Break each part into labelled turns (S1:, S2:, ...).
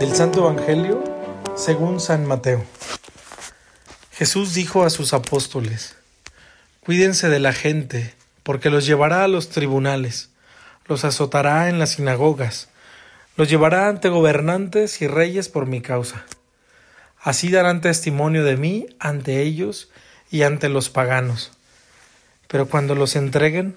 S1: Del Santo Evangelio según San Mateo. Jesús dijo a sus apóstoles, Cuídense de la gente, porque los llevará a los tribunales, los azotará en las sinagogas, los llevará ante gobernantes y reyes por mi causa. Así darán testimonio de mí ante ellos y ante los paganos. Pero cuando los entreguen,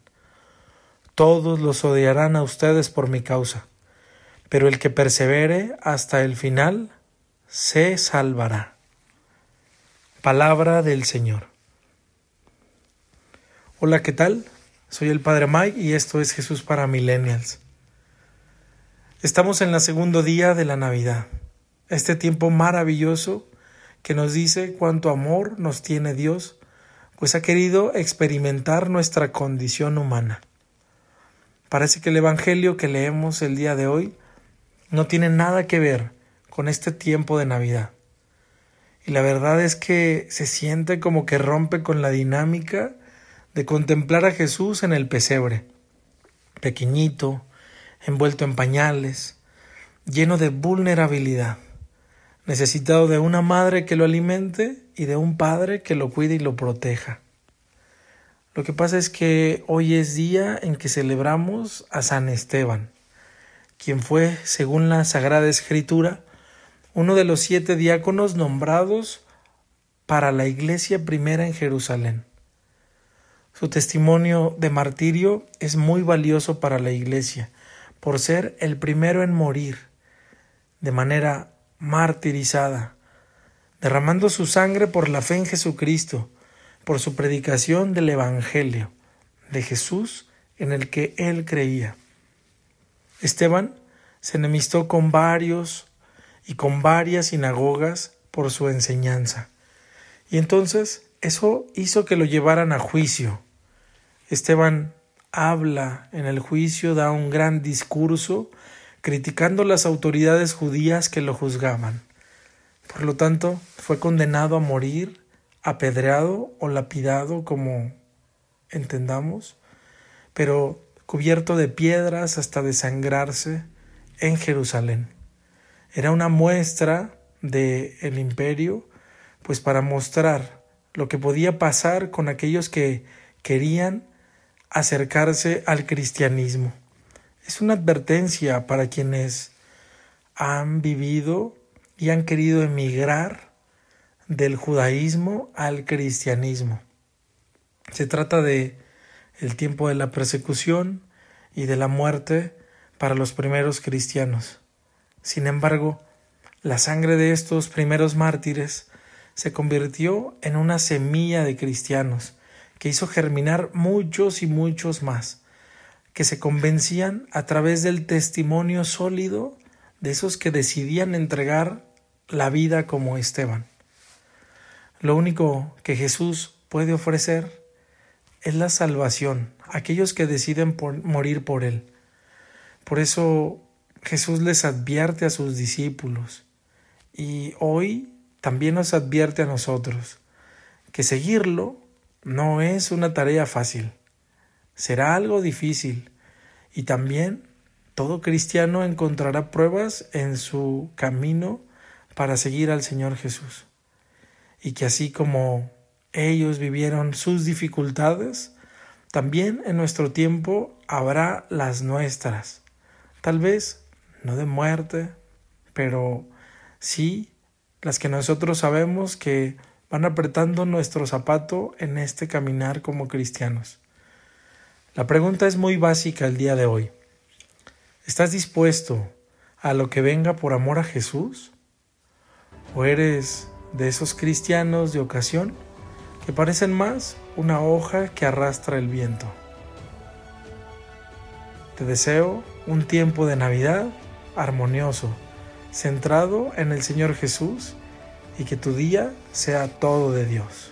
S1: Todos los odiarán a ustedes por mi causa, pero el que persevere hasta el final se salvará. Palabra del Señor. Hola, ¿qué tal? Soy el Padre Mike y esto es Jesús para Millennials. Estamos en el segundo día de la Navidad, este tiempo maravilloso que nos dice cuánto amor nos tiene Dios, pues ha querido experimentar nuestra condición humana. Parece que el Evangelio que leemos el día de hoy no tiene nada que ver con este tiempo de Navidad. Y la verdad es que se siente como que rompe con la dinámica de contemplar a Jesús en el pesebre, pequeñito, envuelto en pañales, lleno de vulnerabilidad necesitado de una madre que lo alimente y de un padre que lo cuide y lo proteja. Lo que pasa es que hoy es día en que celebramos a San Esteban, quien fue, según la Sagrada Escritura, uno de los siete diáconos nombrados para la iglesia primera en Jerusalén. Su testimonio de martirio es muy valioso para la iglesia, por ser el primero en morir de manera martirizada, derramando su sangre por la fe en Jesucristo, por su predicación del Evangelio, de Jesús en el que él creía. Esteban se enemistó con varios y con varias sinagogas por su enseñanza. Y entonces eso hizo que lo llevaran a juicio. Esteban habla en el juicio, da un gran discurso criticando las autoridades judías que lo juzgaban. Por lo tanto, fue condenado a morir, apedreado o lapidado, como entendamos, pero cubierto de piedras hasta desangrarse en Jerusalén. Era una muestra del el imperio, pues para mostrar lo que podía pasar con aquellos que querían acercarse al cristianismo es una advertencia para quienes han vivido y han querido emigrar del judaísmo al cristianismo. Se trata de el tiempo de la persecución y de la muerte para los primeros cristianos. Sin embargo, la sangre de estos primeros mártires se convirtió en una semilla de cristianos que hizo germinar muchos y muchos más que se convencían a través del testimonio sólido de esos que decidían entregar la vida como Esteban. Lo único que Jesús puede ofrecer es la salvación, aquellos que deciden morir por Él. Por eso Jesús les advierte a sus discípulos y hoy también nos advierte a nosotros que seguirlo no es una tarea fácil será algo difícil y también todo cristiano encontrará pruebas en su camino para seguir al Señor Jesús. Y que así como ellos vivieron sus dificultades, también en nuestro tiempo habrá las nuestras. Tal vez no de muerte, pero sí las que nosotros sabemos que van apretando nuestro zapato en este caminar como cristianos. La pregunta es muy básica el día de hoy. ¿Estás dispuesto a lo que venga por amor a Jesús? ¿O eres de esos cristianos de ocasión que parecen más una hoja que arrastra el viento? Te deseo un tiempo de Navidad armonioso, centrado en el Señor Jesús y que tu día sea todo de Dios.